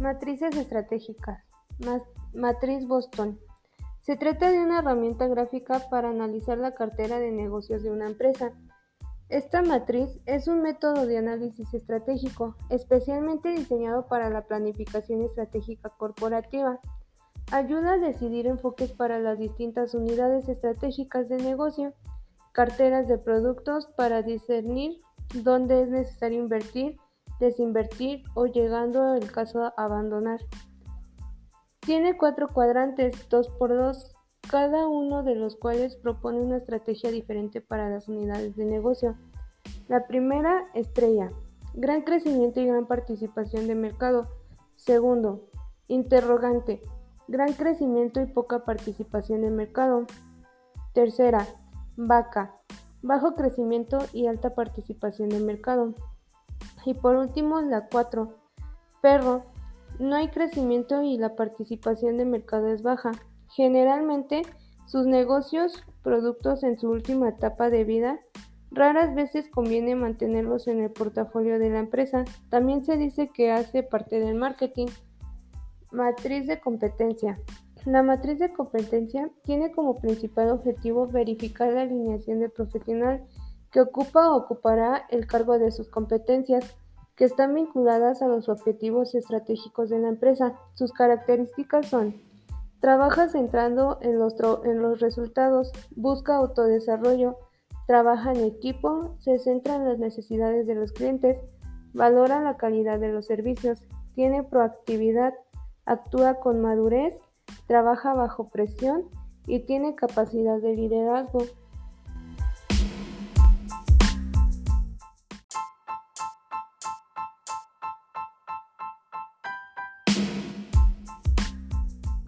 Matrices estratégicas. Matriz Boston. Se trata de una herramienta gráfica para analizar la cartera de negocios de una empresa. Esta matriz es un método de análisis estratégico especialmente diseñado para la planificación estratégica corporativa. Ayuda a decidir enfoques para las distintas unidades estratégicas de negocio, carteras de productos para discernir dónde es necesario invertir, desinvertir o llegando el caso a abandonar. Tiene cuatro cuadrantes, dos por dos, cada uno de los cuales propone una estrategia diferente para las unidades de negocio. La primera, estrella, gran crecimiento y gran participación de mercado. Segundo, interrogante, gran crecimiento y poca participación de mercado. Tercera, vaca, bajo crecimiento y alta participación de mercado. Y por último, la 4. Perro. No hay crecimiento y la participación de mercado es baja. Generalmente, sus negocios, productos en su última etapa de vida, raras veces conviene mantenerlos en el portafolio de la empresa. También se dice que hace parte del marketing. Matriz de competencia. La matriz de competencia tiene como principal objetivo verificar la alineación del profesional que ocupa o ocupará el cargo de sus competencias, que están vinculadas a los objetivos estratégicos de la empresa. Sus características son Trabaja centrando en los, en los, resultados, busca autodesarrollo, trabaja en equipo, se centra en las necesidades de los clientes, valora la calidad de los servicios, tiene proactividad, actúa con madurez, trabaja bajo presión y tiene capacidad de liderazgo.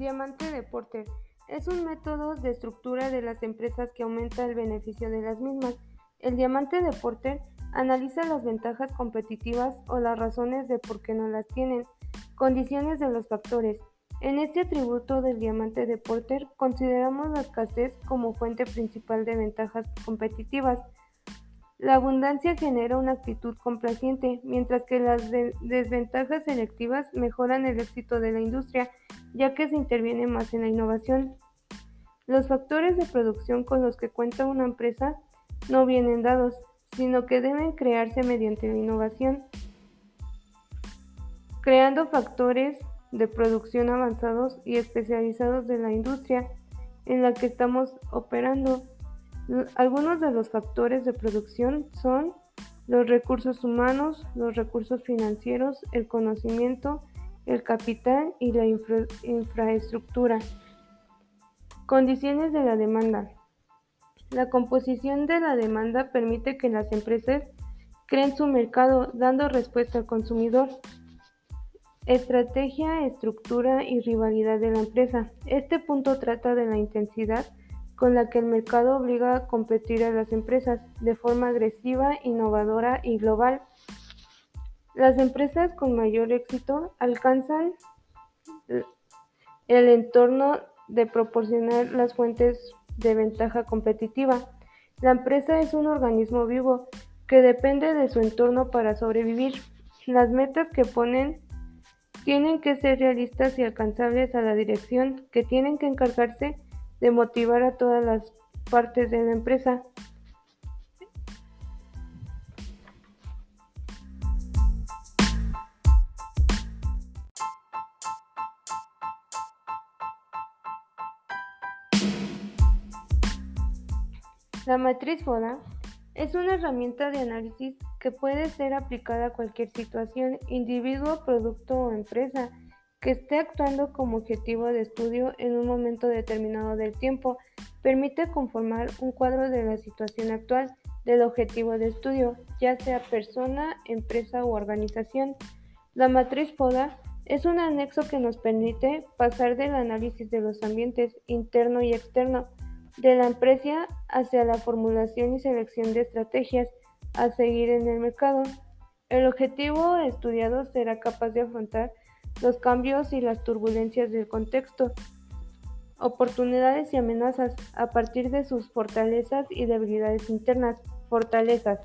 Diamante de Porter es un método de estructura de las empresas que aumenta el beneficio de las mismas. El diamante de Porter analiza las ventajas competitivas o las razones de por qué no las tienen, condiciones de los factores. En este atributo del diamante de Porter consideramos la escasez como fuente principal de ventajas competitivas. La abundancia genera una actitud complaciente, mientras que las desventajas selectivas mejoran el éxito de la industria, ya que se interviene más en la innovación. Los factores de producción con los que cuenta una empresa no vienen dados, sino que deben crearse mediante la innovación, creando factores de producción avanzados y especializados de la industria en la que estamos operando. Algunos de los factores de producción son los recursos humanos, los recursos financieros, el conocimiento, el capital y la infraestructura. Condiciones de la demanda. La composición de la demanda permite que las empresas creen su mercado dando respuesta al consumidor. Estrategia, estructura y rivalidad de la empresa. Este punto trata de la intensidad con la que el mercado obliga a competir a las empresas de forma agresiva, innovadora y global. Las empresas con mayor éxito alcanzan el entorno de proporcionar las fuentes de ventaja competitiva. La empresa es un organismo vivo que depende de su entorno para sobrevivir. Las metas que ponen tienen que ser realistas y alcanzables a la dirección que tienen que encargarse de motivar a todas las partes de la empresa. La matriz FODA es una herramienta de análisis que puede ser aplicada a cualquier situación, individuo, producto o empresa que esté actuando como objetivo de estudio en un momento determinado del tiempo, permite conformar un cuadro de la situación actual del objetivo de estudio, ya sea persona, empresa u organización. La matriz FODA es un anexo que nos permite pasar del análisis de los ambientes interno y externo de la empresa hacia la formulación y selección de estrategias a seguir en el mercado. El objetivo estudiado será capaz de afrontar los cambios y las turbulencias del contexto, oportunidades y amenazas a partir de sus fortalezas y debilidades internas, fortalezas,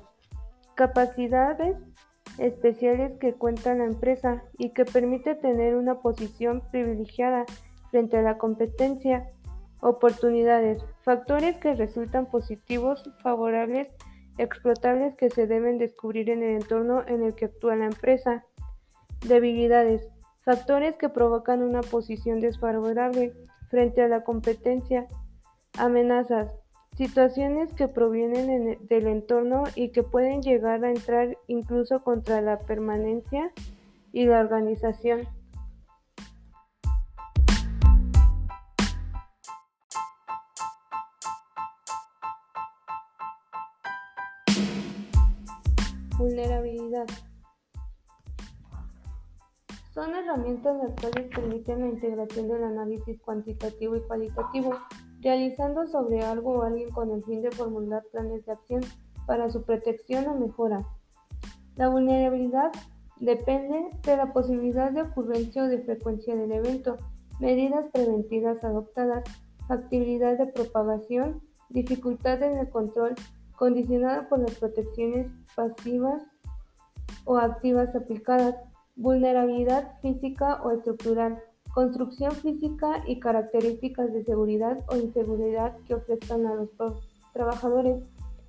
capacidades especiales que cuenta la empresa y que permite tener una posición privilegiada frente a la competencia. Oportunidades, factores que resultan positivos, favorables, explotables que se deben descubrir en el entorno en el que actúa la empresa. Debilidades, factores que provocan una posición desfavorable frente a la competencia. Amenazas, situaciones que provienen del entorno y que pueden llegar a entrar incluso contra la permanencia y la organización. Vulnerabilidad. Son herramientas las cuales permiten la integración del análisis cuantitativo y cualitativo, realizando sobre algo o alguien con el fin de formular planes de acción para su protección o mejora. La vulnerabilidad depende de la posibilidad de ocurrencia o de frecuencia del evento, medidas preventivas adoptadas, factibilidad de propagación, dificultad en el control, condicionada por las protecciones pasivas o activas aplicadas, vulnerabilidad física o estructural, construcción física y características de seguridad o inseguridad que ofrezcan a los trabajadores,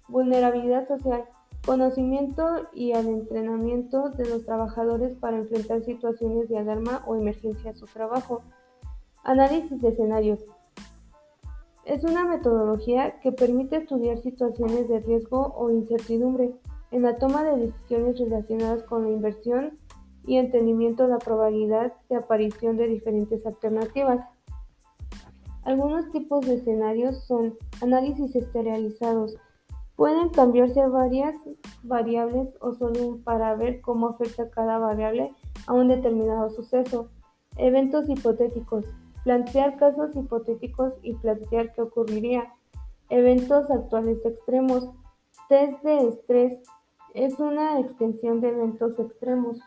vulnerabilidad social, conocimiento y al entrenamiento de los trabajadores para enfrentar situaciones de alarma o emergencia a su trabajo. Análisis de escenarios, es una metodología que permite estudiar situaciones de riesgo o incertidumbre en la toma de decisiones relacionadas con la inversión y entendimiento de la probabilidad de aparición de diferentes alternativas. Algunos tipos de escenarios son análisis esterealizados. Pueden cambiarse varias variables o solo para ver cómo afecta cada variable a un determinado suceso. Eventos hipotéticos plantear casos hipotéticos y plantear qué ocurriría. Eventos actuales extremos. Test de estrés es una extensión de eventos extremos.